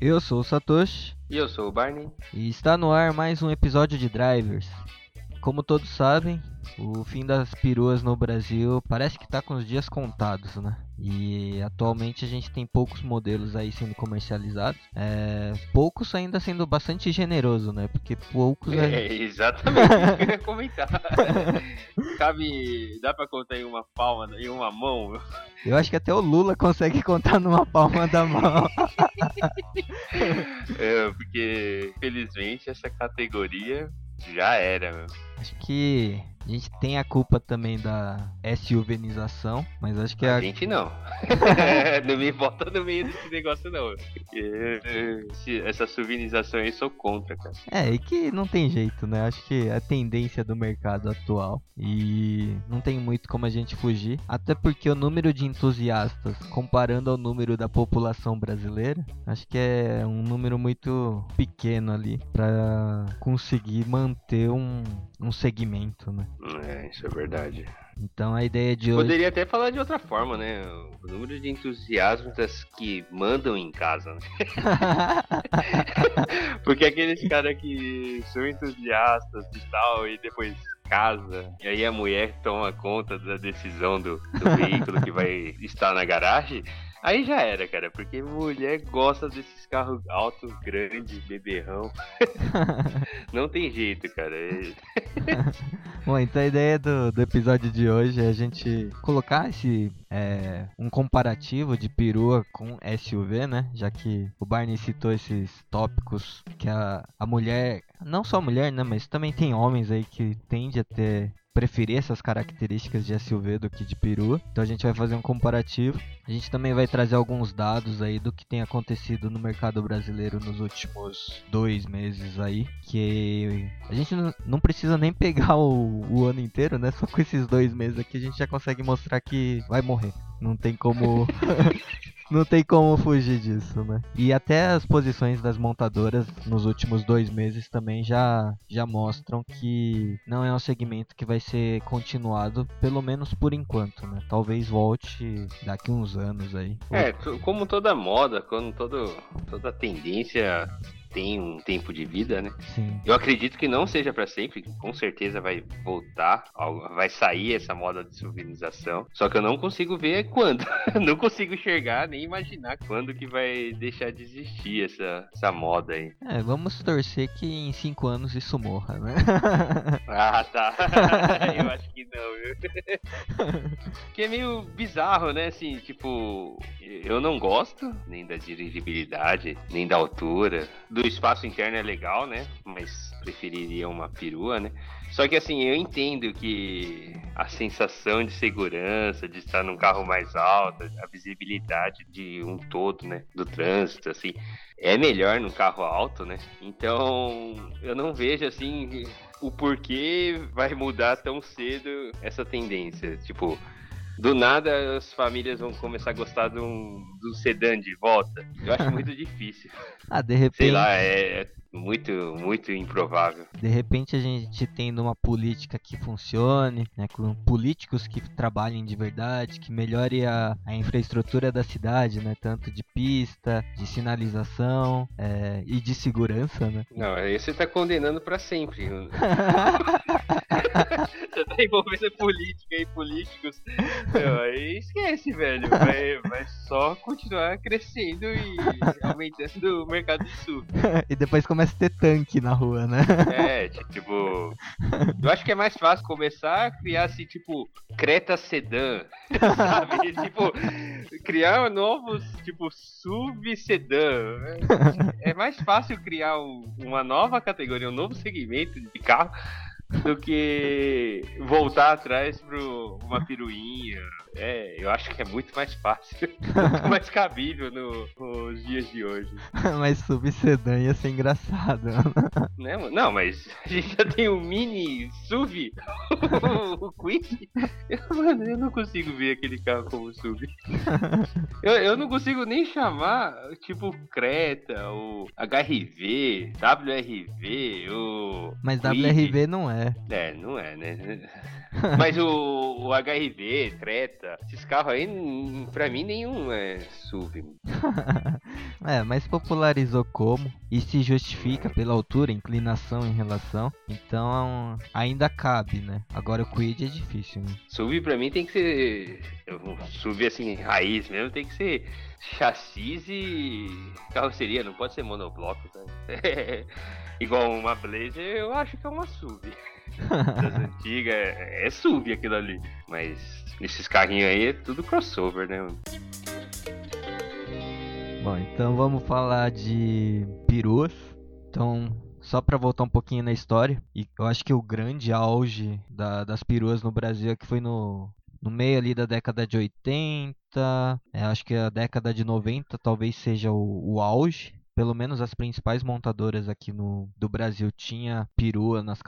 Eu sou o Satoshi. E eu sou o Barney. E está no ar mais um episódio de Drivers. Como todos sabem, o fim das peruas no Brasil parece que está com os dias contados, né? E atualmente a gente tem poucos modelos aí sendo comercializados. É, poucos ainda sendo bastante generoso, né? Porque poucos. É, é exatamente eu ia comentar. Cabe. Dá pra contar em uma palma, em uma mão? Eu acho que até o Lula consegue contar numa palma da mão. é, porque, felizmente, essa categoria já era, meu. Acho que a gente tem a culpa também da SUVenização, mas acho que a. A gente não. não me bota no meio desse negócio, não. Porque essa SUVenização aí sou contra, cara. É, e que não tem jeito, né? Acho que é a tendência do mercado atual. E não tem muito como a gente fugir. Até porque o número de entusiastas, comparando ao número da população brasileira, acho que é um número muito pequeno ali para conseguir manter um, um segmento, né? É, isso é verdade. Então a ideia de hoje. Poderia até falar de outra forma, né? O número de entusiastas que mandam em casa, né? Porque aqueles caras que são entusiastas e tal, e depois casa, e aí a mulher toma conta da decisão do, do veículo que vai estar na garagem. Aí já era, cara, porque mulher gosta desses carros altos, grandes, beberrão. Não tem jeito, cara. Bom, então a ideia do, do episódio de hoje é a gente colocar esse é, um comparativo de perua com SUV, né? Já que o Barney citou esses tópicos que a, a mulher, não só a mulher, né? Mas também tem homens aí que tende a ter preferir essas características de SUV do que de perua. Então a gente vai fazer um comparativo. A gente também vai trazer alguns dados aí do que tem acontecido no mercado brasileiro nos últimos dois meses aí. Que a gente não precisa nem pegar o, o ano inteiro, né? Só com esses dois meses aqui a gente já consegue mostrar que vai morrer. Não tem como Não tem como fugir disso, né? E até as posições das montadoras nos últimos dois meses também já, já mostram que não é um segmento que vai ser continuado, pelo menos por enquanto, né? Talvez volte daqui uns anos aí. É, como toda moda, quando todo, toda tendência tem um tempo de vida, né? Sim. Eu acredito que não seja para sempre, com certeza vai voltar, vai sair essa moda de civilização. Só que eu não consigo ver quando. não consigo enxergar nem imaginar quando que vai deixar de existir essa, essa moda aí. É, vamos torcer que em cinco anos isso morra, né? ah, tá. eu acho que não, viu? que é meio bizarro, né? Assim, tipo, eu não gosto nem da dirigibilidade, nem da altura. Do espaço interno é legal, né? Mas preferiria uma perua, né? Só que assim, eu entendo que a sensação de segurança, de estar num carro mais alto, a visibilidade de um todo, né? Do trânsito, assim, é melhor num carro alto, né? Então, eu não vejo assim o porquê vai mudar tão cedo essa tendência. Tipo, do nada as famílias vão começar a gostar de um, um sedã de volta. Eu acho muito difícil. Ah, de repente. Sei lá, é, muito, muito improvável. De repente a gente tendo uma política que funcione, né, com políticos que trabalhem de verdade, que melhore a, a infraestrutura da cidade, né, tanto de pista, de sinalização é, e de segurança, né? Não, aí você tá condenando para sempre. você tá envolvendo política e políticos. Meu, aí esquece, velho. Vai, vai só continuar crescendo e aumentando o mercado de sul. e depois começa a ter tanque na rua, né? É, tipo. Eu acho que é mais fácil começar a criar assim, tipo, Creta Sedan, sabe? tipo, criar novos, tipo, SUV Sedan. É, é mais fácil criar um, uma nova categoria, um novo segmento de carro do que voltar atrás para uma piruinha. É, eu acho que é muito mais fácil, muito mais cabível no, nos dias de hoje. mas subsedã ia ser engraçado. Né, não, mas a gente já tem o um mini SUV, o Quick. Mano, eu não consigo ver aquele carro como SUV. Eu, eu não consigo nem chamar, tipo, Creta, o HRV, WRV, o. Mas WRV não é. É, não é, né? Mas o, o HRV, Treta, esses carros aí, pra mim nenhum é SUV. é, mas popularizou como e se justifica pela altura, inclinação em relação. Então ainda cabe, né? Agora o Quid é difícil, né? SUV pra mim tem que ser. SUV assim, raiz mesmo, tem que ser chassis e carroceria, não pode ser monobloco, tá? Igual uma Blazer, eu acho que é uma SUV. Das antigas, é, é SUV aquilo ali. Mas esses carrinhos aí é tudo crossover, né? Bom, então vamos falar de peruas. Então, só para voltar um pouquinho na história, e eu acho que o grande auge da, das peruas no Brasil é que foi no, no meio ali da década de 80, é, acho que a década de 90 talvez seja o, o auge pelo menos as principais montadoras aqui no do Brasil tinha perua nas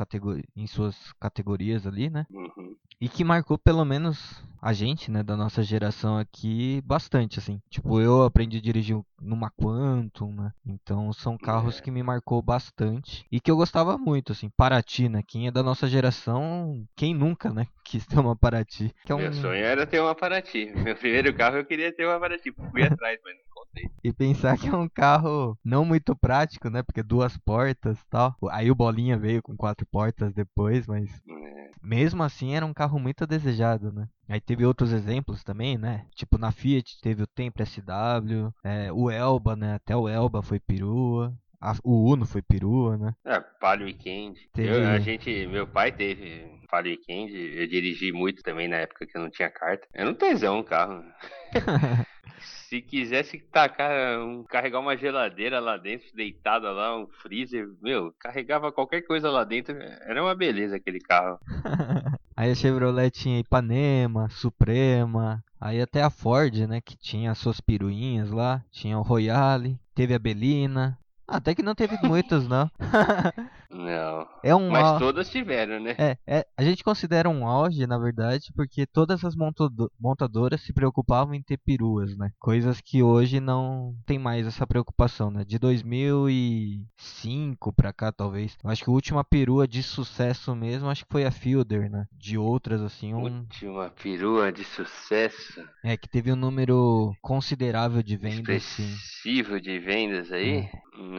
em suas categorias ali, né? Uhum. E que marcou pelo menos a gente, né, da nossa geração aqui bastante, assim. Tipo, eu aprendi a dirigir numa Quantum, né? Então são carros é. que me marcou bastante e que eu gostava muito, assim. Paraty, né? Quem é da nossa geração, quem nunca, né, quis ter uma Paraty. É um... Meu sonho era ter uma Paraty. Meu primeiro carro eu queria ter uma Paraty. Fui atrás, mas não. E pensar que é um carro não muito prático, né? Porque duas portas tal. Aí o Bolinha veio com quatro portas depois, mas é. mesmo assim era um carro muito desejado, né? Aí teve outros exemplos também, né? Tipo na Fiat teve o Tempra SW, é, o Elba, né? Até o Elba foi perua. A, o Uno foi perua, né? É, Palio Weekend. Teve... Eu, a gente, meu pai teve Palio Weekend, eu dirigi muito também na época que eu não tinha carta. Eu não tesão um carro. Se quisesse tacar, um, carregar uma geladeira lá dentro, deitada lá, um freezer, meu, carregava qualquer coisa lá dentro, era uma beleza aquele carro. Aí a Chevrolet tinha Ipanema, Suprema, aí até a Ford, né, que tinha as suas piruinhas lá, tinha o Royale, teve a Belina, até que não teve muitas, não. Não. É um Mas au... todas tiveram, né? É, é, a gente considera um auge, na verdade, porque todas as montadoras se preocupavam em ter peruas, né? Coisas que hoje não tem mais essa preocupação, né? De 2005 pra cá, talvez. Eu acho que a última perua de sucesso mesmo, acho que foi a Fielder, né? De outras, assim, um... Última perua de sucesso? É, que teve um número considerável de vendas, Expressivo sim. de vendas aí? É.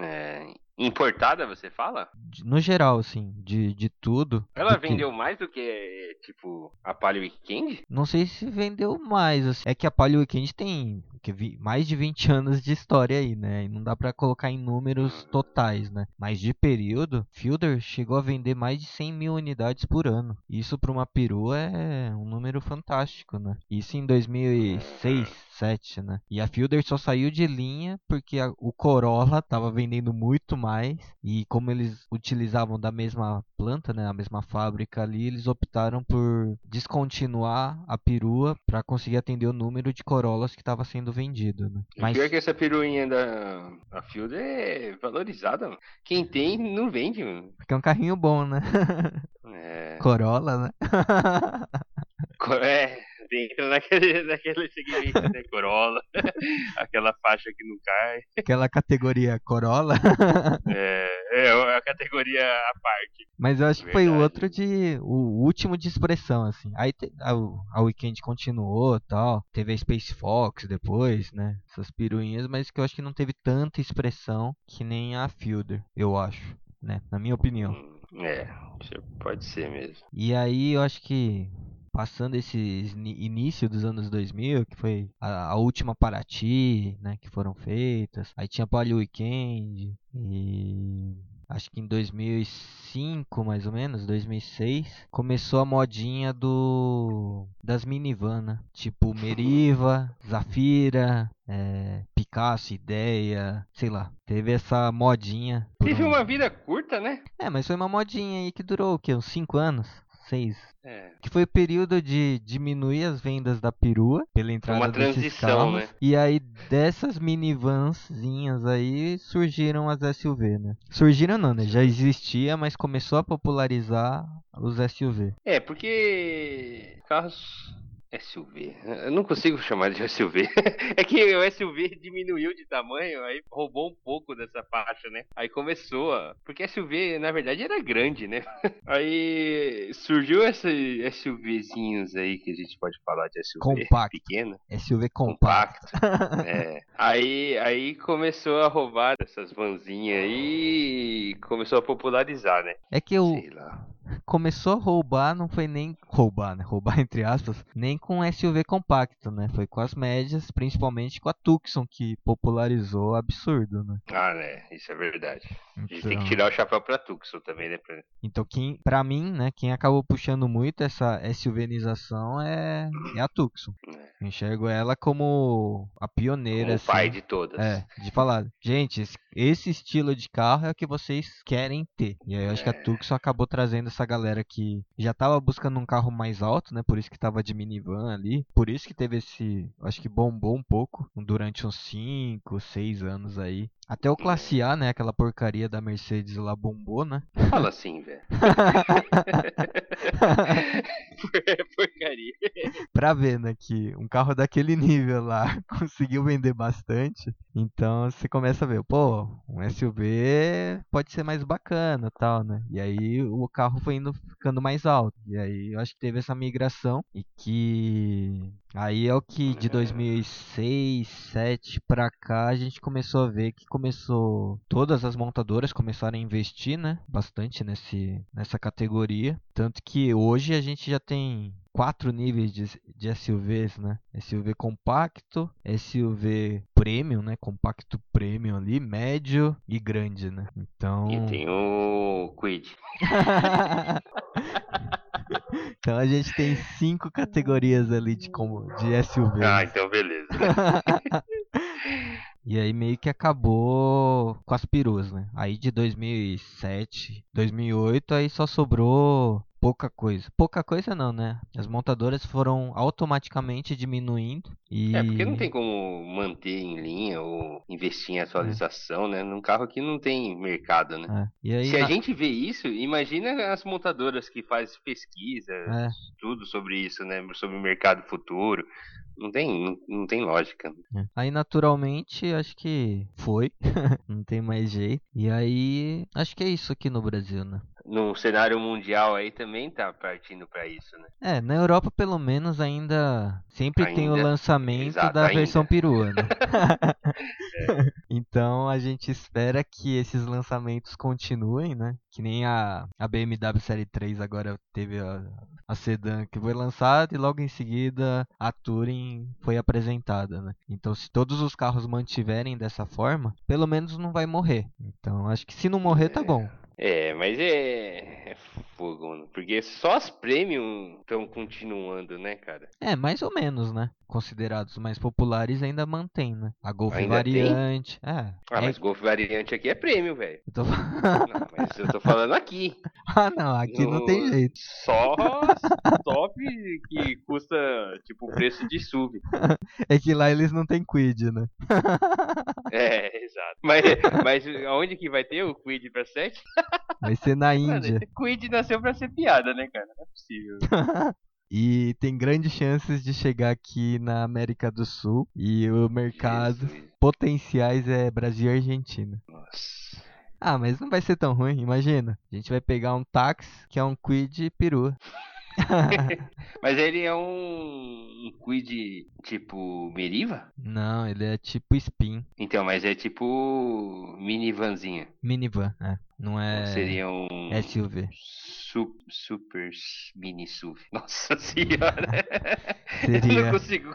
é Importada, você fala? No geral, assim, de, de tudo. Ela vendeu que... mais do que, tipo, a Palio Weekend? Não sei se vendeu mais, assim. É que a Palio Weekend tem que vi, mais de 20 anos de história aí, né? E não dá para colocar em números totais, né? Mas de período, Fielder chegou a vender mais de 100 mil unidades por ano. Isso para uma perua é um número fantástico, né? Isso em 2006, 7, né? E a Fielder só saiu de linha porque a, o Corolla tava vendendo muito mais e como eles utilizavam da mesma planta, né, a mesma fábrica ali, eles optaram por descontinuar a perua para conseguir atender o número de Corollas que estava sendo vendido, né? Mas... Pior que essa peruinha da a Fielder é valorizada, mano. Quem tem não vende, mano. Porque é um carrinho bom, né? É. Corolla, né? é, entra naquele, naquele segmento, né? Corolla, aquela faixa que não cai. Aquela categoria Corolla. é, é a categoria à parte. Mas eu acho que foi o outro de. o último de expressão, assim. Aí a, a Weekend continuou tal. Teve a Space Fox depois, né? Essas piruinhas, mas que eu acho que não teve tanta expressão que nem a Fielder, eu acho, né? Na minha opinião. Hum, é, pode ser mesmo. E aí eu acho que passando esse início dos anos 2000, que foi a, a, última Paraty, né, que foram feitas. Aí tinha Palio Weekend e acho que em 2005, mais ou menos, 2006, começou a modinha do das minivan, né? Tipo Meriva, Zafira, é, Picasso, Ideia, sei lá. Teve essa modinha. Teve um... uma vida curta, né? É, mas foi uma modinha aí que durou o quê? Uns 5 anos? 6. É. Que foi o período de diminuir as vendas da perua pela entrada Uma desses carros. Né? E aí dessas minivanzinhas aí surgiram as SUV, né? Surgiram não, né? Já existia, mas começou a popularizar os SUV. É, porque carros SUV. Eu não consigo chamar de SUV. é que o SUV diminuiu de tamanho, aí roubou um pouco dessa faixa, né? Aí começou a. Porque SUV, na verdade, era grande, né? Aí surgiu esses SUVzinhos aí que a gente pode falar de SUV compacto. pequeno. SUV compacto. Compacto. é. Aí, aí começou a roubar essas vanzinhas aí e começou a popularizar, né? É que o Sei lá. Começou a roubar, não foi nem roubar, né? Roubar entre aspas, nem com SUV compacto, né? Foi com as médias, principalmente com a Tucson que popularizou absurdo, né? Ah, né? Isso é verdade. A gente tem que Então- tirar o chapéu pra Tucson também, né? Então, quem, pra mim, né, quem acabou puxando muito essa SUVização é, é a Tucson. É. Enxergo ela como a pioneira, Como o assim, pai de todas. é, de falar, gente, esse, estilo de carro é o que vocês querem ter. E aí eu acho que a É. Tucson acabou trazendo essa galera que já tava buscando um carro mais alto, né, por isso que tava de minivan ali, por isso que teve esse, acho que bombou um pouco durante uns 5, 6 anos aí. Até o Classe A, né, aquela porcaria da Mercedes lá bombou, né? Fala assim, velho. Porcaria. pra ver, né, que um carro daquele nível lá conseguiu vender bastante. Então você começa a ver, pô, um SUV pode ser mais bacana, tal, né? E aí o carro foi indo ficando mais alto. E aí eu acho que teve essa migração e que aí é o que de 2006, 2007 pra cá a gente começou a ver que começou todas as montadoras começaram a investir, né, bastante nesse nessa categoria, tanto que hoje a gente já tem quatro níveis de, de SUVs, né? SUV compacto, SUV premium, né? Compacto premium ali, médio e grande, né? Então. E tem o Quid. então a gente tem cinco categorias ali de como de SUV. Ah, então beleza. E aí meio que acabou com as perus, né? Aí de 2007, 2008, aí só sobrou pouca coisa. Pouca coisa não, né? As montadoras foram automaticamente diminuindo e... É, porque não tem como manter em linha ou investir em atualização, né? Num carro que não tem mercado, né? É. Aí, Se a na- gente vê isso, imagina as montadoras que fazem pesquisa, é, tudo sobre isso, né? Sobre o mercado futuro. Não tem, não, não tem lógica. É. Aí naturalmente acho que foi, não tem mais jeito. E aí acho que é isso aqui no Brasil, né? No cenário mundial aí também tá partindo pra isso, né? É, na Europa pelo menos ainda sempre tem o Ainda. lançamento Exato, da ainda. versão perua, né? Então a gente espera que esses lançamentos continuem, né? Que nem a, a BMW Série 3 agora teve a, a sedã que foi lançada e logo em seguida a Touring foi apresentada, né? Então se todos os carros mantiverem dessa forma, pelo menos não vai morrer. Então acho que se não morrer tá bom. É, mas é, é fogo, mano. Porque só as premium estão continuando, né, cara? É, mais ou menos, né? Considerados mais populares ainda mantém, né? A Golf Ainda tem? variante. É. Ah, é- mas Golf variante aqui é premium, velho. tô- Não, mas eu tô falando aqui. ah, não, aqui não tem No- jeito. Só top que custa, tipo, o preço de SUV. É que lá eles não têm quid, né? É, exato. Mas, mas aonde que vai ter o Quid pra 7? Vai ser na Índia. Quid nasceu pra ser piada, né, cara? Não é possível. E tem grandes chances de chegar aqui na América do Sul. E o mercado Jesus. potenciais é Brasil e Argentina. Nossa. Ah, mas não vai ser tão ruim, imagina. A gente vai pegar um táxi que é um quid perua. Mas ele é um, um Quid tipo Meriva? Não, ele é tipo spin. Então, mas é tipo minivanzinha. Minivan, é. Não é Seria um SUV. su- super mini SUV. Nossa senhora. Eu Seria- não consigo.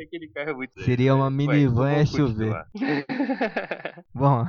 Aquele carro é muito. Seria uma minivan vamos SUV. Bom,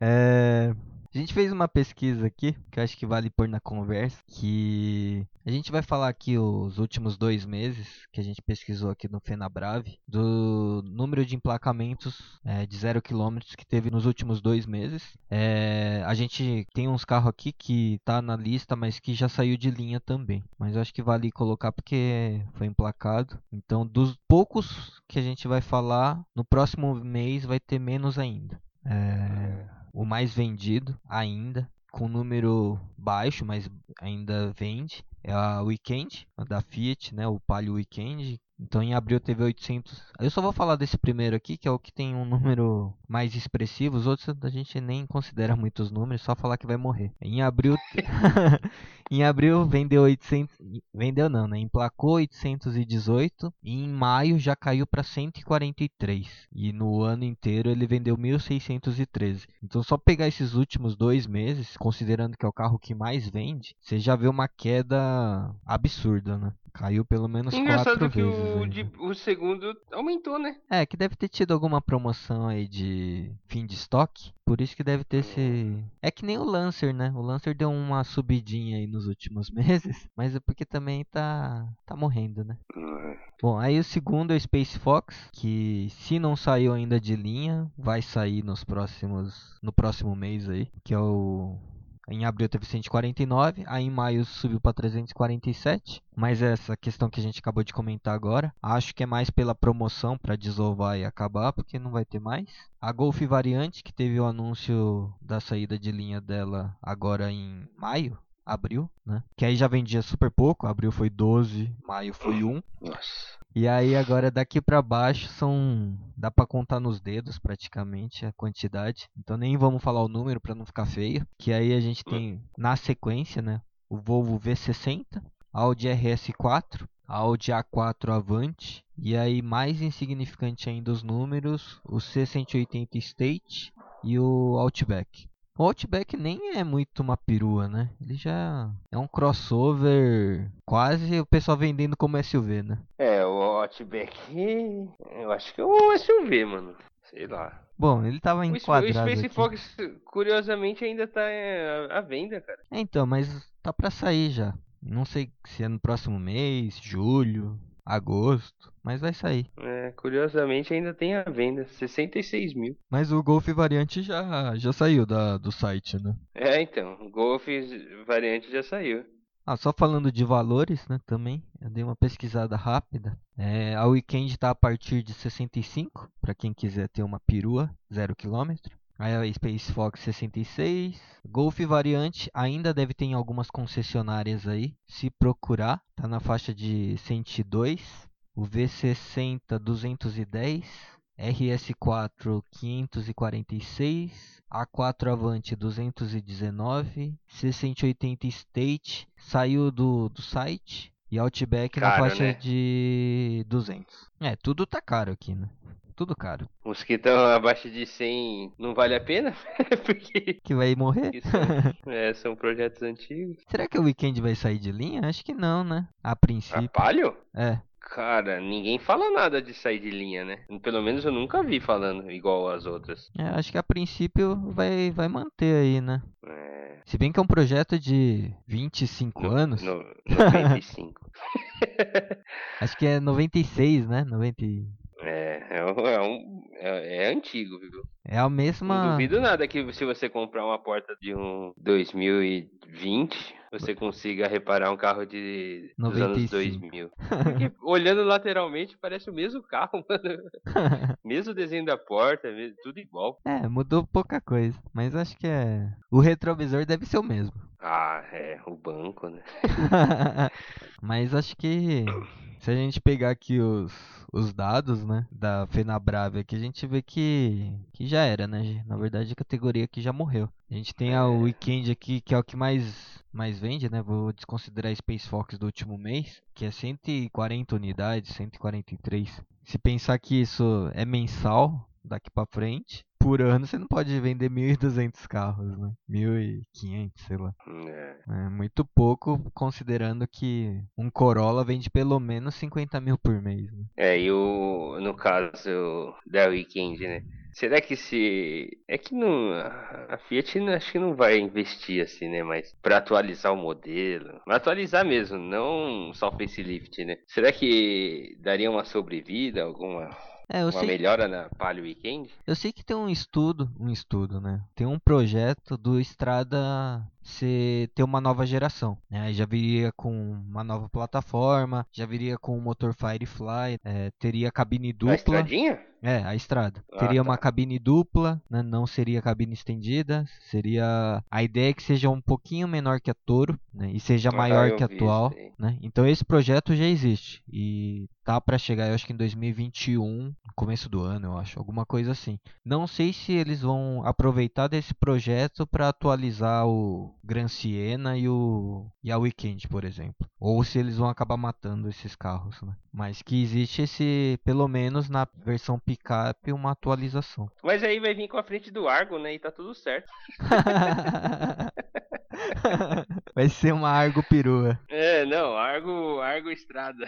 é, a gente fez uma pesquisa aqui, que eu acho que vale pôr na conversa, que a gente vai falar aqui os últimos dois meses que a gente pesquisou aqui no Fenabrave, do número de emplacamentos é, de zero quilômetros que teve nos últimos dois meses. É, a gente tem uns carros aqui que tá na lista, mas que já saiu de linha também. Mas eu acho que vale colocar porque foi emplacado. Então, dos poucos que a gente vai falar, no próximo mês vai ter menos ainda. É, o mais vendido ainda, com número baixo, mas ainda vende. é a Weekend, da Fiat, né? O Palio Weekend, então em abril teve 800. Eu só vou falar desse primeiro aqui, que é o que tem um número mais expressivo. Os outros a gente nem considera muitos números, só falar que vai morrer. Em abril Em abril vendeu 800, vendeu não, né? Emplacou 818 e em maio já caiu para 143 e no ano inteiro ele vendeu 1613. Então só pegar esses últimos dois meses, considerando que é o carro que mais vende, você já vê uma queda absurda, né? Caiu pelo menos Engraçado quatro que vezes. O, de, o segundo aumentou, né? É, que deve ter tido alguma promoção aí de fim de estoque. Por isso que deve ter esse. É que nem o Lancer, né? O Lancer deu uma subidinha aí nos últimos meses. Mas é porque também tá, tá morrendo, né? Uhum. Bom, aí o segundo é o Space Fox, que se não saiu ainda de linha, vai sair nos próximos. no próximo mês aí. Que é o em abril teve 149, aí em maio subiu para 347. Mas essa questão que a gente acabou de comentar agora, acho que é mais pela promoção para desovar e acabar, porque não vai ter mais. A Golf Variante, que teve o anúncio da saída de linha dela agora em maio, abril, né? Que aí já vendia super pouco, abril foi 12, maio foi 1. Nossa. E aí agora daqui para baixo são dá para contar nos dedos praticamente a quantidade. Então nem vamos falar o número para não ficar feio, que aí a gente tem na sequência, né, o Volvo V60, Audi RS4, Audi A4 Avante e aí mais insignificante ainda os números, o C180 State e o Outback. O Outback nem é muito uma perua, né? Ele já é um crossover quase o pessoal vendendo como SUV, né? É, o Outback eu acho que é um SUV, mano. Sei lá. Bom, ele tava enquadrado O Space aqui. Fox, curiosamente, ainda tá é, à venda, cara. É, então, mas tá pra sair já. Não sei se é no próximo mês, julho, agosto, mas vai sair. É, curiosamente ainda tem a venda, 66 mil. Mas o Golf Variante já, já saiu da, do site, né? É, então, o Golf Variante já saiu. Ah, só falando de valores, né, também, eu dei uma pesquisada rápida. É, a Weekend está a partir de 65, para quem quiser ter uma perua, 0 km. Aí a Space Fox 66. Golf variante ainda deve ter em algumas concessionárias aí. Se procurar, tá na faixa de 102. O V60 210. RS4 546. A4 Avante 219. C180 State saiu do, do site. E Outback Caro, na faixa né? de 200. É, tudo tá caro aqui, né? Tudo caro. Os que estão abaixo de 100 não vale a pena? Porque... Que vai morrer? São, é, são projetos antigos. Será que o Weekend vai sair de linha? Acho que não, né? A princípio. A Palio? É. Cara, ninguém fala nada de sair de linha, né? Pelo menos eu nunca vi falando igual as outras. É, acho que a princípio vai, vai manter aí, né? É. Se bem que é um projeto de 25 no, anos. No, 95. acho que é 96, né? 90... É, é, é, um, é, é, antigo, viu? É a mesma. Não duvido nada que se você comprar uma porta de um 2020, você consiga reparar um carro de dos anos 2000. Porque olhando lateralmente parece o mesmo carro, mano. mesmo desenho da porta, tudo igual. É, mudou pouca coisa, mas acho que é. O retrovisor deve ser o mesmo. Ah, é, o banco, né? mas acho que se a gente pegar aqui os, os dados, né, da Fenabrave aqui, a gente vê que, que já era, né? Na verdade, a categoria aqui já morreu. A gente tem a é. Weekend aqui, que é o que mais, mais vende, né? Vou desconsiderar a Space Fox do último mês, que é 140 unidades, 143. Se pensar que isso é mensal, daqui para frente, por ano você não pode vender 1.200 carros, né? 1.500, sei lá. É. é. muito pouco, considerando que um Corolla vende pelo menos 50 mil por mês. Né? É, e o, no caso da Weekend, né? Será que se. É que não. A Fiat acho que não vai investir assim, né? Mas pra atualizar o modelo. Atualizar mesmo, não só facelift, né? Será que daria uma sobrevida, alguma é, uma melhora na Palio Weekend? Eu sei que tem um estudo, um estudo, né? Tem um projeto do Estrada você ter uma nova geração. Né? Já viria com uma nova plataforma, já viria com o motor Firefly, é, teria cabine A dupla. estradinha? É, a estrada. Ah, Teria uma tá. cabine dupla, né? não seria cabine estendida. Seria. A ideia é que seja um pouquinho menor que a Toro, né? E seja Ah, maior que a atual, né? Então esse projeto já existe. E tá pra chegar, eu acho que em 2021, no começo do ano, eu acho, alguma coisa assim. Não sei se eles vão aproveitar desse projeto para atualizar o Gran Siena e o e a Weekend, por exemplo, ou se eles vão acabar matando esses carros, né? Mas que existe esse, pelo menos na versão picape, uma atualização. Mas aí vai vir com a frente do Argo, né? E tá tudo certo. vai ser uma Argo perua. É, não, Argo, Argo Estrada.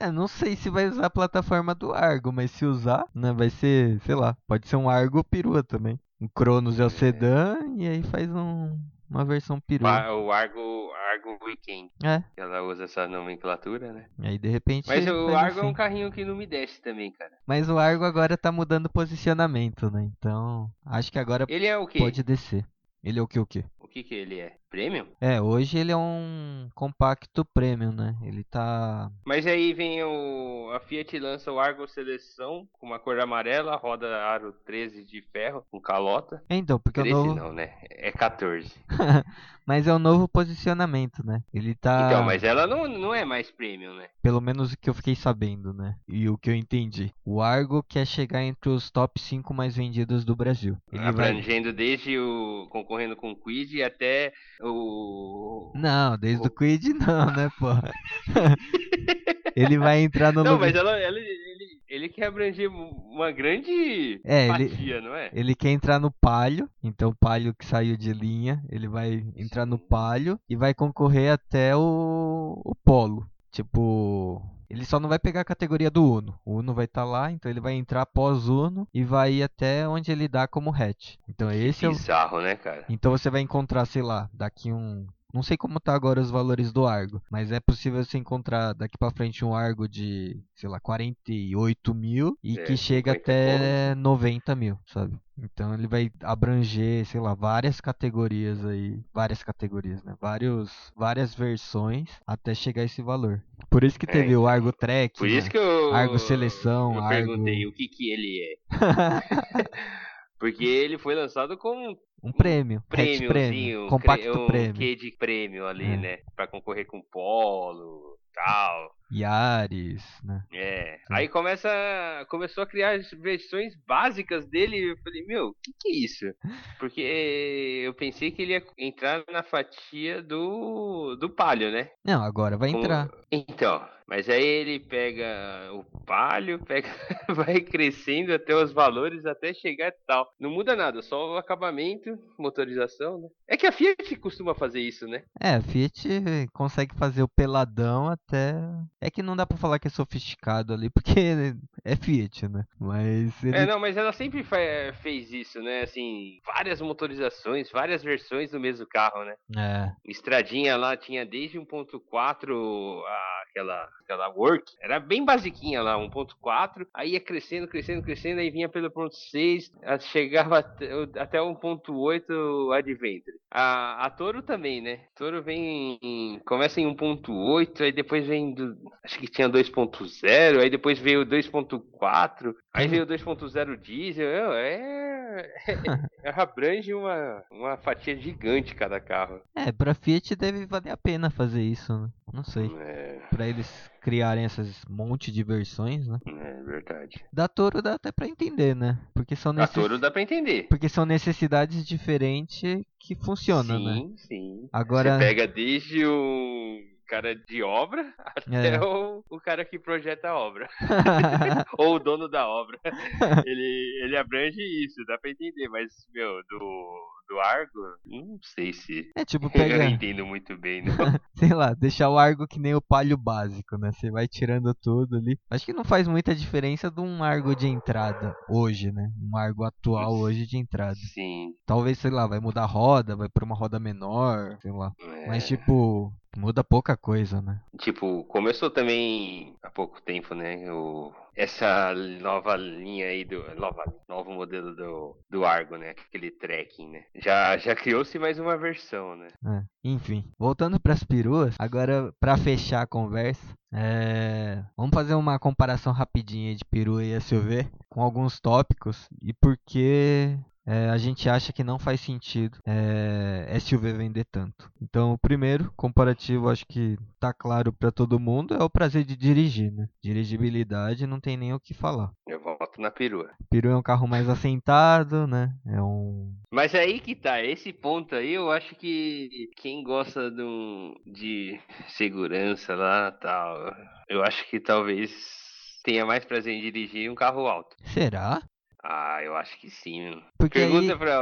É, não sei se vai usar a plataforma do Argo, mas se usar, né, vai ser, sei lá, pode ser um Argo perua também. Um Cronos é o sedã e aí faz um, uma versão perua. O Argo, Argo Weekend. É, Ela usa essa nomenclatura, né? aí de repente. Mas o Argo é um assim. carrinho que não me desce também, cara. Mas o Argo agora tá mudando posicionamento, né? Então, acho que agora Ele é o quê? pode descer. Ele é o que o quê? O que que ele é? Premium? É, hoje ele é um compacto premium, né? Ele tá. Mas aí vem o. A Fiat lança o Argo Seleção com uma cor amarela, roda aro 13 de ferro, com calota. Então, porque é o 13 novo. não, né? É 14. Mas é o novo posicionamento, né? Ele tá. Então, mas ela não, não é mais premium, né? Pelo menos o que eu fiquei sabendo, né? E o que eu entendi. O Argo quer chegar entre os top 5 mais vendidos do Brasil. Ele vai. Abrangendo desde o. concorrendo com o Quid até o. Não, desde o o- Quid não, né, porra? ele vai entrar no Não, lugar. mas ela, ela- ele, ele quer abranger uma grande É, ele- fatia, não é? Ele quer entrar no Palio, então o Palio que saiu de linha, ele vai entrar no Palio e vai concorrer até o, o Polo. Tipo, ele só não vai pegar a categoria do Uno. O Uno vai estar lá, então ele vai entrar após Uno e vai ir até onde ele dá como hatch. Então esse é o, Bizarro, né, cara? então você vai encontrar, sei lá, daqui um. Não sei como tá agora os valores do Argo, mas é possível você encontrar daqui pra frente um Argo de, sei lá, 48 mil e É, que chega 50 até 90 mil, sabe? Então ele vai abranger, sei lá, várias categorias aí, várias categorias, né? Vários, várias versões até chegar a esse valor. Por isso que É, teve o Argo Trek, Por né? isso que eu. Argo Seleção, eu Argo- perguntei o que que ele é. Porque ele foi lançado com um um prêmio, prêmio, prêmiozinho, um compacto cre- um prêmio. quê de prêmio ali, É. né? Pra concorrer com Polo, tal. Yaris, né? É. Aí começa, começou a criar as versões básicas dele. e Eu falei, meu, o que, que é isso? Porque eu pensei que ele ia entrar na fatia do, do Palio, né? Não, agora vai Como- entrar. Então, mas aí ele pega o palio, pega, vai crescendo até os valores até chegar e tal. Não muda nada, só o acabamento, motorização, né? É que a Fiat costuma fazer isso, né? É, a Fiat consegue fazer o peladão até. É que não dá pra falar que é sofisticado ali, porque é Fiat, né? Mas ele. É, não, mas ela sempre fez isso, né? Assim, várias motorizações, várias versões do mesmo carro, né? É, Estradinha lá tinha desde 1.4 a aquela, aquela work, era bem basiquinha lá, 1.4, aí ia crescendo, crescendo, crescendo, aí vinha pelo 1.6, a- chegava até, o- até 1.8 Adventure. A, a Toro também, né? Toro vem em, começa em 1.8, aí depois vem do, acho que tinha 2.0, aí depois veio 2.4, aí veio 2.0 diesel, é, é, abrange uma, uma fatia gigante cada carro. é, pra Fiat deve valer a pena fazer isso, né? Não sei. É, Pra eles criarem essas monte de versões, né? é verdade. Da Toro dá até pra entender, né? Porque são, necess... Toro dá pra entender. Porque são necessidades diferentes que funcionam, né? sim, sim. Agora- Você pega desde o cara de obra até É. o, o cara que projeta a obra. Ou o dono da obra. ele, ele abrange isso, dá pra entender. Mas, meu, do, do Argo, não sei se. é tipo Eu pegar. entendo muito bem, não. sei lá, deixar o Argo que nem o palio básico, né? Você vai tirando tudo ali. Acho que não faz muita diferença de um Argo de entrada hoje, né? Um Argo atual hoje de entrada. Sim. Talvez, sei lá, vai mudar a roda, vai pra uma roda menor, sei lá. é. Mas tipo, Muda pouca coisa, né? Tipo, começou também há pouco tempo, né? O, essa nova linha aí do. Nova, novo modelo do, do Argo, né? Aquele tracking, né? Já, já criou-se mais uma versão, né? É, enfim, voltando para as peruas, agora para fechar a conversa, é... vamos fazer uma comparação rapidinha de perua e SUV com alguns tópicos e por que é, a gente acha que não faz sentido é, SUV vender tanto. Então, o primeiro comparativo, acho que tá claro para todo mundo, é o prazer de dirigir, né? Dirigibilidade não tem nem o que falar. Eu volto na perua. Perua é um carro mais assentado, né? É um. Mas é aí que tá, esse ponto aí, eu acho que quem gosta de, um, de segurança lá tal, eu acho que talvez tenha mais prazer em dirigir um carro alto. Será? Ah, eu acho que sim. Porque Pergunta aí, pra,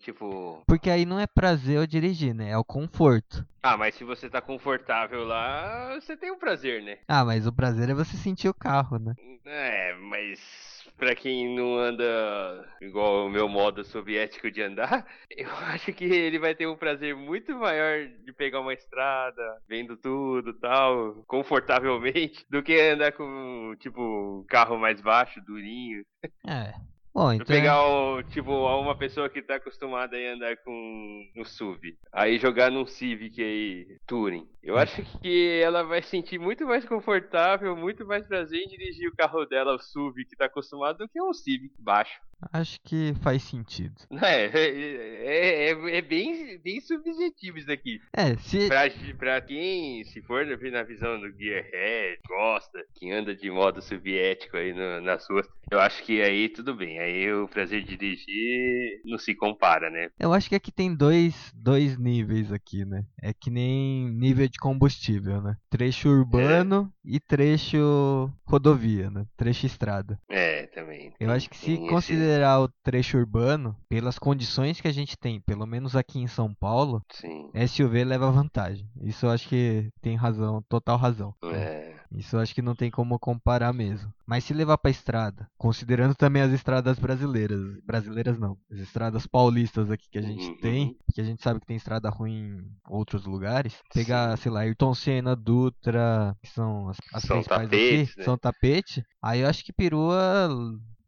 tipo... porque aí não é prazer eu dirigir, né? É o conforto. Ah, mas se você tá confortável lá, você tem o prazer, né? Ah, mas o prazer é você sentir o carro, né? É, mas pra quem não anda igual o meu modo soviético de andar, eu acho que ele vai ter um prazer muito maior de pegar uma estrada, vendo tudo tal, confortavelmente, do que andar com, tipo, um carro mais baixo, durinho. É. Bom, então. Pegar, o, tipo, uma pessoa que tá acostumada a andar com um SUV, aí jogar num Civic aí, Touring. Eu acho que ela vai sentir muito mais confortável, muito mais prazer em dirigir o carro dela, o SUV, que tá acostumado, do que um Civic baixo. Acho que faz sentido. É, é, é, é bem, bem subjetivo isso daqui. É, se. Pra, pra quem, se for na visão do Gearhead, gosta, que anda de modo soviético aí no, nas ruas, eu acho que aí tudo bem. Aí o prazer de dirigir não se compara, né? Eu acho que aqui tem dois, dois níveis aqui, né? É que nem nível de combustível, né? Trecho urbano e trecho rodovia, né? Trecho estrada. É, também. Eu acho que se esse- considerar o trecho urbano, pelas condições que a gente tem, pelo menos aqui em São Paulo, Sim. SUV leva vantagem. Isso eu acho que tem razão, total razão. É. Isso eu acho que não tem como comparar mesmo. Mas se levar pra estrada, considerando também as estradas brasileiras, brasileiras não, as estradas paulistas aqui que a gente Uhum. tem, porque a gente sabe que tem estrada ruim em outros lugares, pegar, sei lá, Ayrton Senna, Dutra, que são as, as São principais tapetes, aqui, né? são tapete, aí eu acho que perua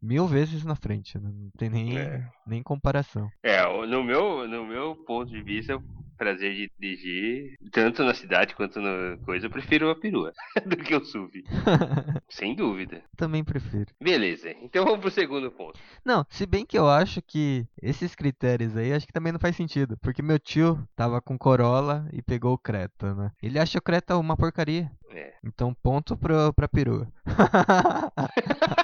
mil vezes na frente, né? não tem nem, É. nem comparação. É, no meu, no meu ponto de vista, o prazer de dirigir, tanto na cidade quanto na coisa, eu prefiro a perua do que o SUV. Sem dúvida. Também prefiro. Beleza, então vamos pro segundo ponto. Não, se bem que eu acho que esses critérios aí, acho que também não faz sentido. Porque meu tio tava com Corolla e pegou o Creta, né? Ele acha o Creta uma porcaria. É. Então, ponto pro, pra perua.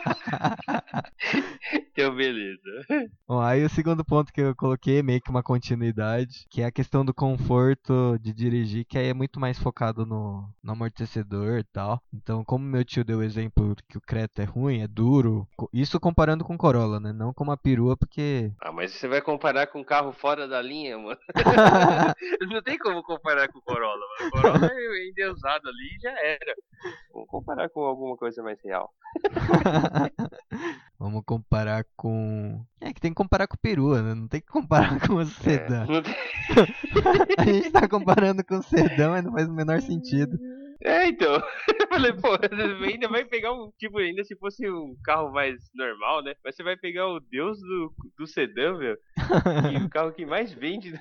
Beleza. Bom, aí o segundo ponto que eu coloquei meio que uma continuidade, que é a questão do conforto de dirigir, que aí é muito mais focado no, no amortecedor e tal. Então, como meu tio deu o exemplo que o Creta é ruim, é duro, isso comparando com o Corolla, né? Não com uma perua, porque Ah, mas você vai comparar com um carro fora da linha, mano. Não tem como comparar com o Corolla, mano. O Corolla é endeusado ali e já era. Vamos comparar com alguma coisa mais real. Vamos comparar com. É que tem que comparar com o perua, né? Não tem que comparar com o sedã. É, tem- A gente tá comparando com o sedã, mas não faz o menor sentido. É, então. Eu falei, pô, ainda vai pegar um. Tipo, ainda se fosse um carro mais normal, né? Mas você vai pegar o deus do, do sedã, meu. E o carro que mais vende.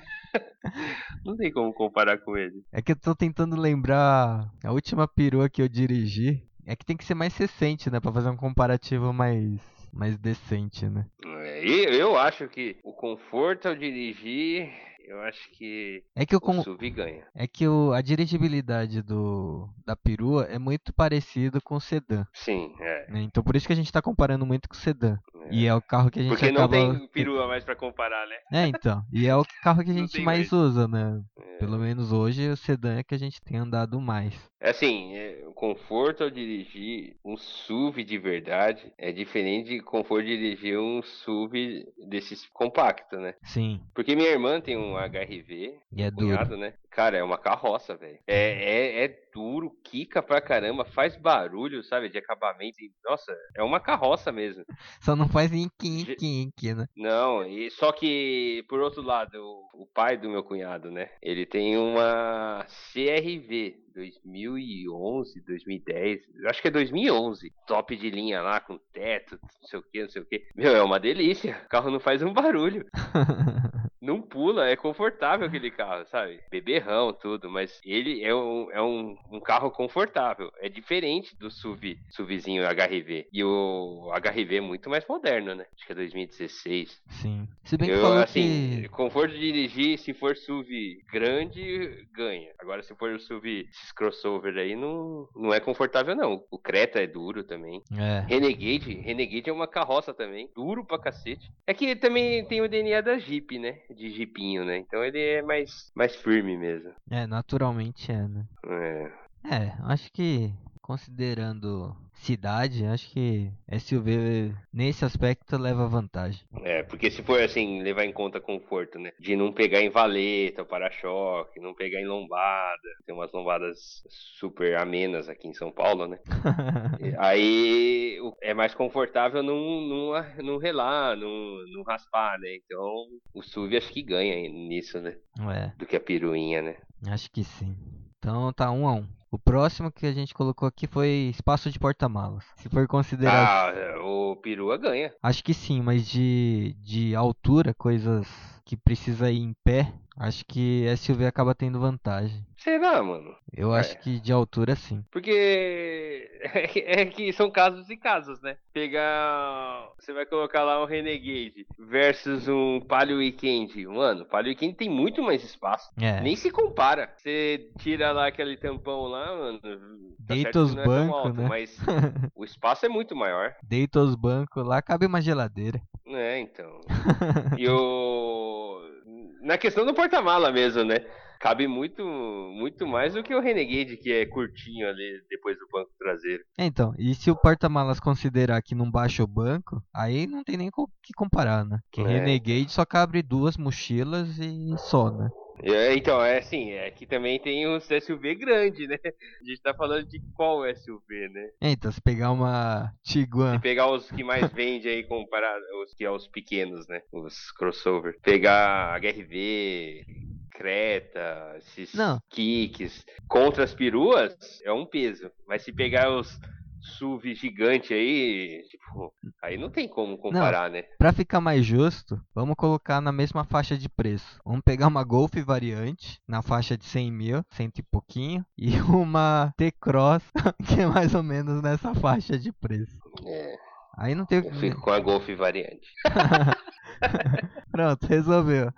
Não tem como comparar com ele. É que eu tô tentando lembrar a última perua que eu dirigi. É que tem que ser mais recente, né? Pra fazer um comparativo mais, mais decente, né? É, e eu acho que o conforto ao dirigir, eu acho que É que o, o. SUV ganha. é que o... a dirigibilidade do... da perua é muito parecido com o sedã. Sim, é. né? Então por isso que a gente tá comparando muito com o sedã. É. E é o carro que a gente Porque não acaba... tem perua mais pra comparar, né? É, então. E é o carro que a Não gente mais mais. usa, né? É. Pelo menos hoje o sedã é que a gente tem andado mais. Assim, é, conforto ao dirigir um SUV de verdade é diferente de conforto de dirigir um SUV desses compacto, né? Sim. Porque minha irmã tem um HRV, E é duro. cunhado, né? Cara, é uma carroça, velho. É, é, é duro, quica pra caramba, faz barulho, sabe? De acabamento. Nossa, é uma carroça mesmo. Só não faz inqui, inqui, inqui, né? Não, e só que, por outro lado, o, o pai do meu cunhado, né? Ele tem uma CRV 2011, 2010, eu acho que é 2011. Top de linha lá, com teto, não sei o que, não sei o que. Meu, é uma delícia. O carro não faz um barulho. Não pula, é confortável aquele carro, sabe? Beberrão, tudo, mas ele é um, é um, um carro confortável. É diferente do SUV, SUVzinho HRV. E o HRV é muito mais moderno, né? Acho que é 2016. Sim. Se bem que Eu, falou assim, que. conforto de dirigir, se for SUV grande, ganha. Agora, se for o SUV, esses crossover aí, não, não é confortável, não. O Creta é duro também. É. Renegade, Renegade é uma carroça também, duro pra cacete. É que também tem o DNA da Jeep, né? De Jeepinho, né? Então ele é mais, mais firme mesmo. É, naturalmente é, né? É. É, acho que considerando cidade, acho que SUV nesse aspecto leva vantagem. É, porque se for assim, levar em conta conforto, né? De não pegar em valeta, para-choque, não pegar em lombada. Tem umas lombadas super amenas aqui em São Paulo, né? Aí é mais confortável não, não, não relar, não, não raspar, né? Então o SUV acho que ganha nisso, né? é, Do que a piruinha, né? acho que sim. Então tá um a um. O próximo que a gente colocou aqui foi espaço de porta-malas. Se for considerar. Ah, o perua ganha. Acho que sim, mas de, de altura, coisas que precisa ir em pé, acho que SUV acaba tendo vantagem. Será, mano? Eu É. acho que de altura sim. Porque é que são casos e casos, né? Pegar. Você vai colocar lá um Renegade versus um Palio Weekend. Mano, Palio Weekend tem muito mais espaço. É. Nem se compara. Você tira lá aquele tampão lá, mano. Tá Deita os é bancos, alto, né? Mas o espaço é muito maior. Deita os bancos lá, cabe uma geladeira. É, então. E o. Na questão do porta-mala mesmo, né? Cabe muito, muito mais do que o Renegade, que é curtinho ali depois do banco traseiro. Então, e se o porta-malas considerar que não baixa o banco, aí não tem nem o que comparar, né? Que É. Renegade só cabe duas mochilas e só, né? É, então, é assim, é que também tem os SUV grande, né? A gente tá falando de qual SUV, né? Então, se pegar uma Tiguan, Se pegar os que mais vende aí, comparado os que é os pequenos, né? Os crossover. Pegar HRV, Creta, esses Não. kicks contra as peruas, é um peso. Mas se pegar os SUV gigante aí, tipo, aí não tem como comparar, né? pra ficar mais justo, vamos colocar na mesma faixa de preço. Vamos pegar uma Golf variante na faixa de 100 mil, cento e pouquinho, e uma T-Cross que é mais ou menos nessa faixa de preço. É, Aí não tem o eu que. fico com a Golf variante. Pronto, resolveu.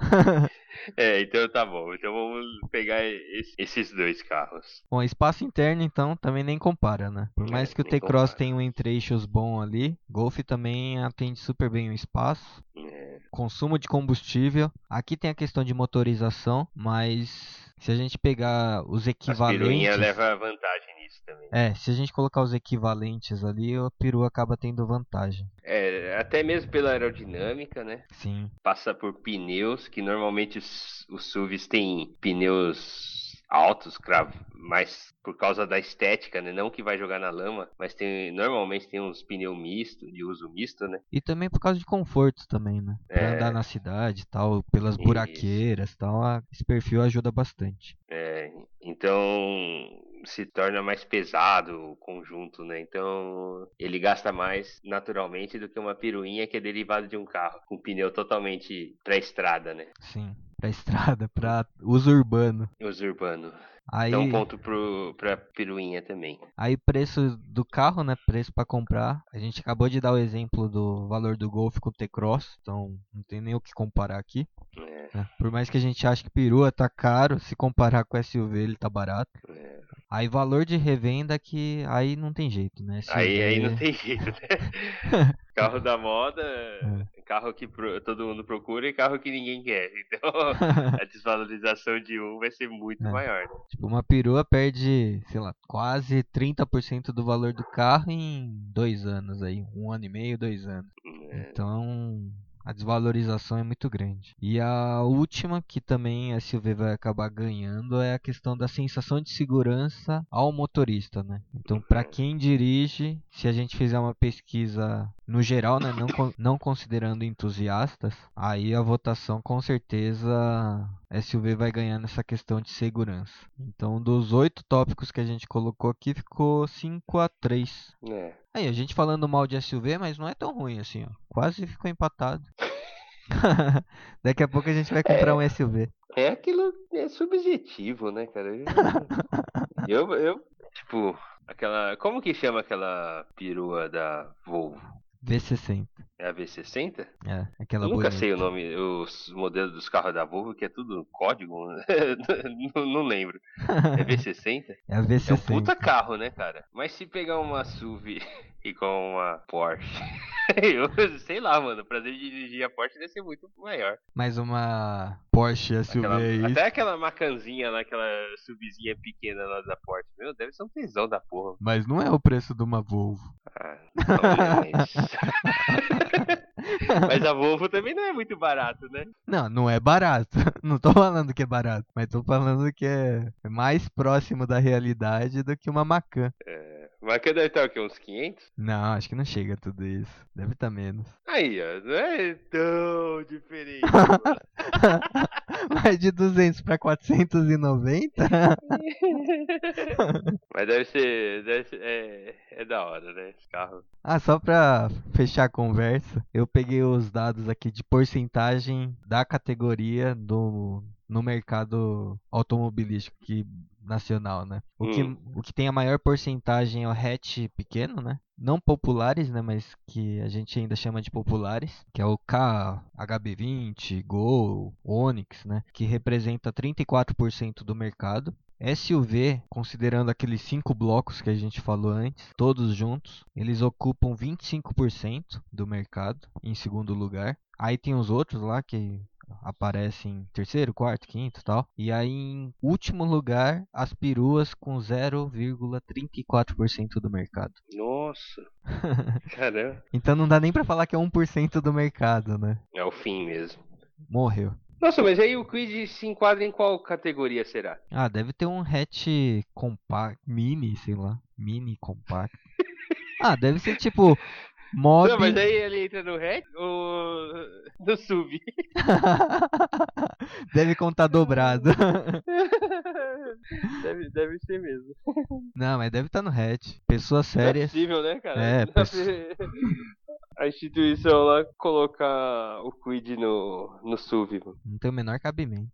É, então tá bom. Então vamos pegar esse- esses dois carros. Bom, espaço interno então também nem compara, né? Por É, mais que o T-Cross tenha um entre-eixos bom ali, Golf também atende super bem o espaço. É, Consumo de combustível. Aqui tem a questão de motorização, mas se a gente pegar os equivalentes. levam vantagem nisso também. É, se a gente colocar os equivalentes ali, o peru acaba tendo vantagem. É, até mesmo pela aerodinâmica, né? Sim, Passa por pneus, que normalmente os, os SUVs têm pneus altos, cravo, mas por causa da estética, né? Não que vai jogar na lama, mas tem normalmente tem uns pneus misto, de uso misto, né? e também por causa de conforto também, né? Pra É. andar na cidade e tal, pelas Isso. buraqueiras tal, esse perfil ajuda bastante. É, então se torna mais pesado o conjunto, né? Então ele gasta mais naturalmente do que uma piruinha que é derivada de um carro com pneu totalmente pré-estrada, né? Sim, pra estrada, pra uso urbano. Os urbanos. Aí, um ponto pro, pra piruinha também. aí preço do carro, né? Preço pra comprar. A gente acabou de dar o exemplo do valor do Golf com o T-Cross, então não tem nem o que comparar aqui. É, né? Por mais que a gente ache que perua tá caro, se comparar com o SUV ele tá barato. é. Aí valor de revenda que aí não tem jeito, né? Aí, aí não tem jeito, né? Carro da moda, carro que todo mundo procura e carro que ninguém quer. Então a desvalorização de um vai ser muito É. maior. né? Tipo, uma perua perde, sei lá, quase 30% do valor do carro em dois anos aí. Um ano e meio, dois anos. É, Então, a desvalorização é muito grande. E a última, que também a SUV vai acabar ganhando, é a questão da sensação de segurança ao motorista, né? Então, para quem dirige, se a gente fizer uma pesquisa no geral, né, não, não considerando entusiastas, aí a votação com certeza SUV vai ganhar nessa questão de segurança. Então, dos oito tópicos que a gente colocou aqui, ficou 5 a 3. é. Aí, a gente falando mal de SUV, mas não é tão ruim assim, ó. Quase ficou empatado. Daqui a pouco a gente vai comprar um SUV. É aquilo, é subjetivo, né, cara? Eu, eu, tipo, aquela. Como que chama aquela perua da Volvo? V60. É a V60? É, aquela Eu nunca bonita. sei o nome, os modelos dos carros da Volvo, que é tudo código. não, não lembro. É V60? É a É um V60. puta carro, né, cara? Mas se pegar uma SUV igual uma Porsche, eu sei lá, mano, o prazer de dirigir a Porsche deve ser muito maior. Mais uma Porsche SUV Aquela- aí. até aquela macanzinha lá, aquela SUVzinha pequena lá da Porsche. Meu, deve ser um tesão da porra. Mas não é o preço de uma Volvo. Ah, não, mas... a Volvo também não é muito barato, né? Não, não é barato. Não tô falando que é barato, mas tô falando que é mais próximo da realidade do que uma Macan. Mas que deve estar o quê? Uns 500? Não, acho que não chega a tudo isso. Deve estar menos. Aí, ó, não é tão diferente. Mas de 200 para 490? Mas deve ser. Deve ser é, é da hora, né? Esse carro. Ah, só pra fechar a conversa, eu peguei os dados aqui de porcentagem da categoria do, no mercado automobilístico que, nacional, né? O, que, Hum. o que tem a maior porcentagem é o hatch pequeno, né? Não populares, né? Mas que a gente ainda chama de populares, que é o K, HB20, Gol, Onix, né? Que representa 34% do mercado. SUV, considerando aqueles cinco blocos que a gente falou antes, todos juntos, eles ocupam 25% do mercado em segundo lugar. Aí tem os outros lá que aparecem em terceiro, quarto, quinto e tal. E aí em último lugar, as peruas com 0,34% do mercado. Nossa. Caramba. Então não dá nem pra falar que é 1% do mercado, né? É o fim mesmo. Morreu. Nossa, mas aí o Quid se enquadra em qual categoria será? Ah, deve ter um hatch compact, mini, sei lá, mini compact. Ah, deve ser tipo mob. Não, mas aí ele entra no REC ou no SUV? deve contar dobrado. deve, deve ser mesmo. Não, mas deve estar no hatch. Pessoas Não é possível, né, cara? É, pessoa- A instituição lá colocar o Quid no, no SUV. mano. Não tem o menor cabimento.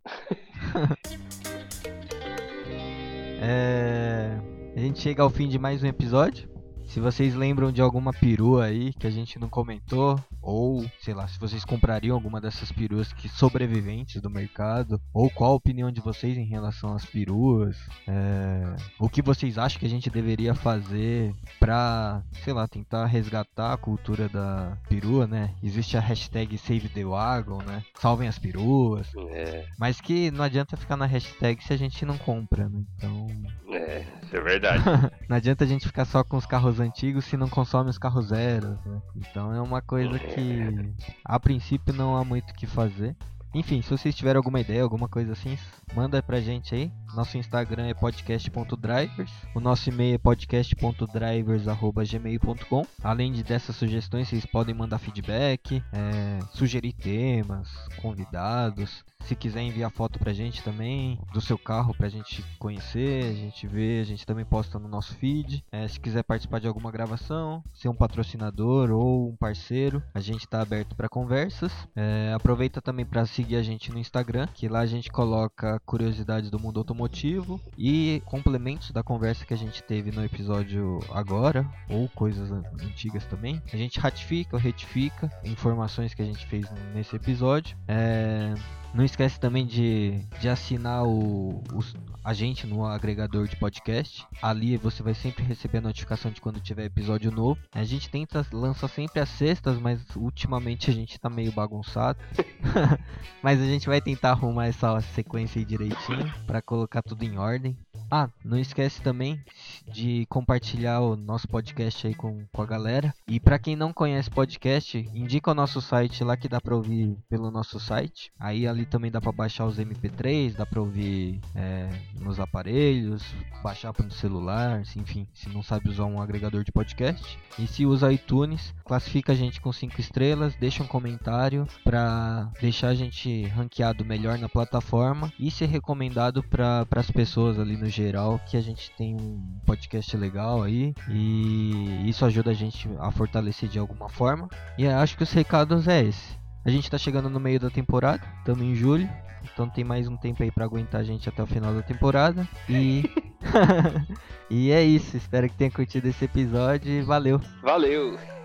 É, A gente chega ao fim de mais um episódio. Se vocês lembram de alguma perua aí que a gente não comentou, ou sei lá, se vocês comprariam alguma dessas peruas que sobreviventes do mercado, ou qual a opinião de vocês em relação às peruas, é, o que vocês acham que a gente deveria fazer pra, sei lá, tentar resgatar a cultura da perua, né? Existe a hashtag Save the Wagon, né? Salvem as peruas. É, Mas que não adianta ficar na hashtag se a gente não compra, né? Então. é, isso é verdade. Não adianta a gente ficar só com os carros antigos se não consome os carros zeros, né? Então é uma coisa que a princípio não há muito o que fazer. Enfim, se vocês tiverem alguma ideia, alguma coisa assim, manda pra gente aí. Nosso Instagram é podcast.drivers. O nosso e-mail é podcast.drivers.gmail.com. Além de dessas sugestões, vocês podem mandar feedback, é, sugerir temas, convidados. Se quiser enviar foto pra gente também do seu carro pra gente conhecer, a gente ver, a gente também posta no nosso feed. É, se quiser participar de alguma gravação, ser um patrocinador ou um parceiro, a gente tá aberto para conversas. É, aproveita também para seguir a gente no Instagram, que lá a gente coloca curiosidades do mundo automotivo e complementos da conversa que a gente teve no episódio agora, ou coisas an- antigas também. A gente ratifica ou retifica informações que a gente fez nesse episódio. É, não esquece também de, de assinar o, a gente no agregador de podcast. Ali você vai sempre receber a notificação de quando tiver episódio novo. A gente tenta lançar sempre às sextas, mas ultimamente a gente tá meio bagunçado. mas a gente vai tentar arrumar essa sequência aí direitinho para colocar tudo em ordem. Ah, não esquece também de compartilhar o nosso podcast aí com, com a galera. E para quem não conhece podcast, indica o nosso site lá que dá para ouvir pelo nosso site. Aí ali também dá para baixar os MP3, dá para ouvir é, nos aparelhos, baixar para o celular, enfim, se não sabe usar um agregador de podcast. E se usa iTunes, classifica a gente com 5 estrelas, deixa um comentário para deixar a gente ranqueado melhor na plataforma e ser recomendado para as pessoas ali no geral que a gente tem um podcast legal aí e isso ajuda a gente a fortalecer de alguma forma. E acho que os recados é esse. A gente tá chegando no meio da temporada, estamos em julho, então tem mais um tempo aí para aguentar a gente até o final da temporada. E e é isso, espero que tenha curtido esse episódio e valeu. Valeu.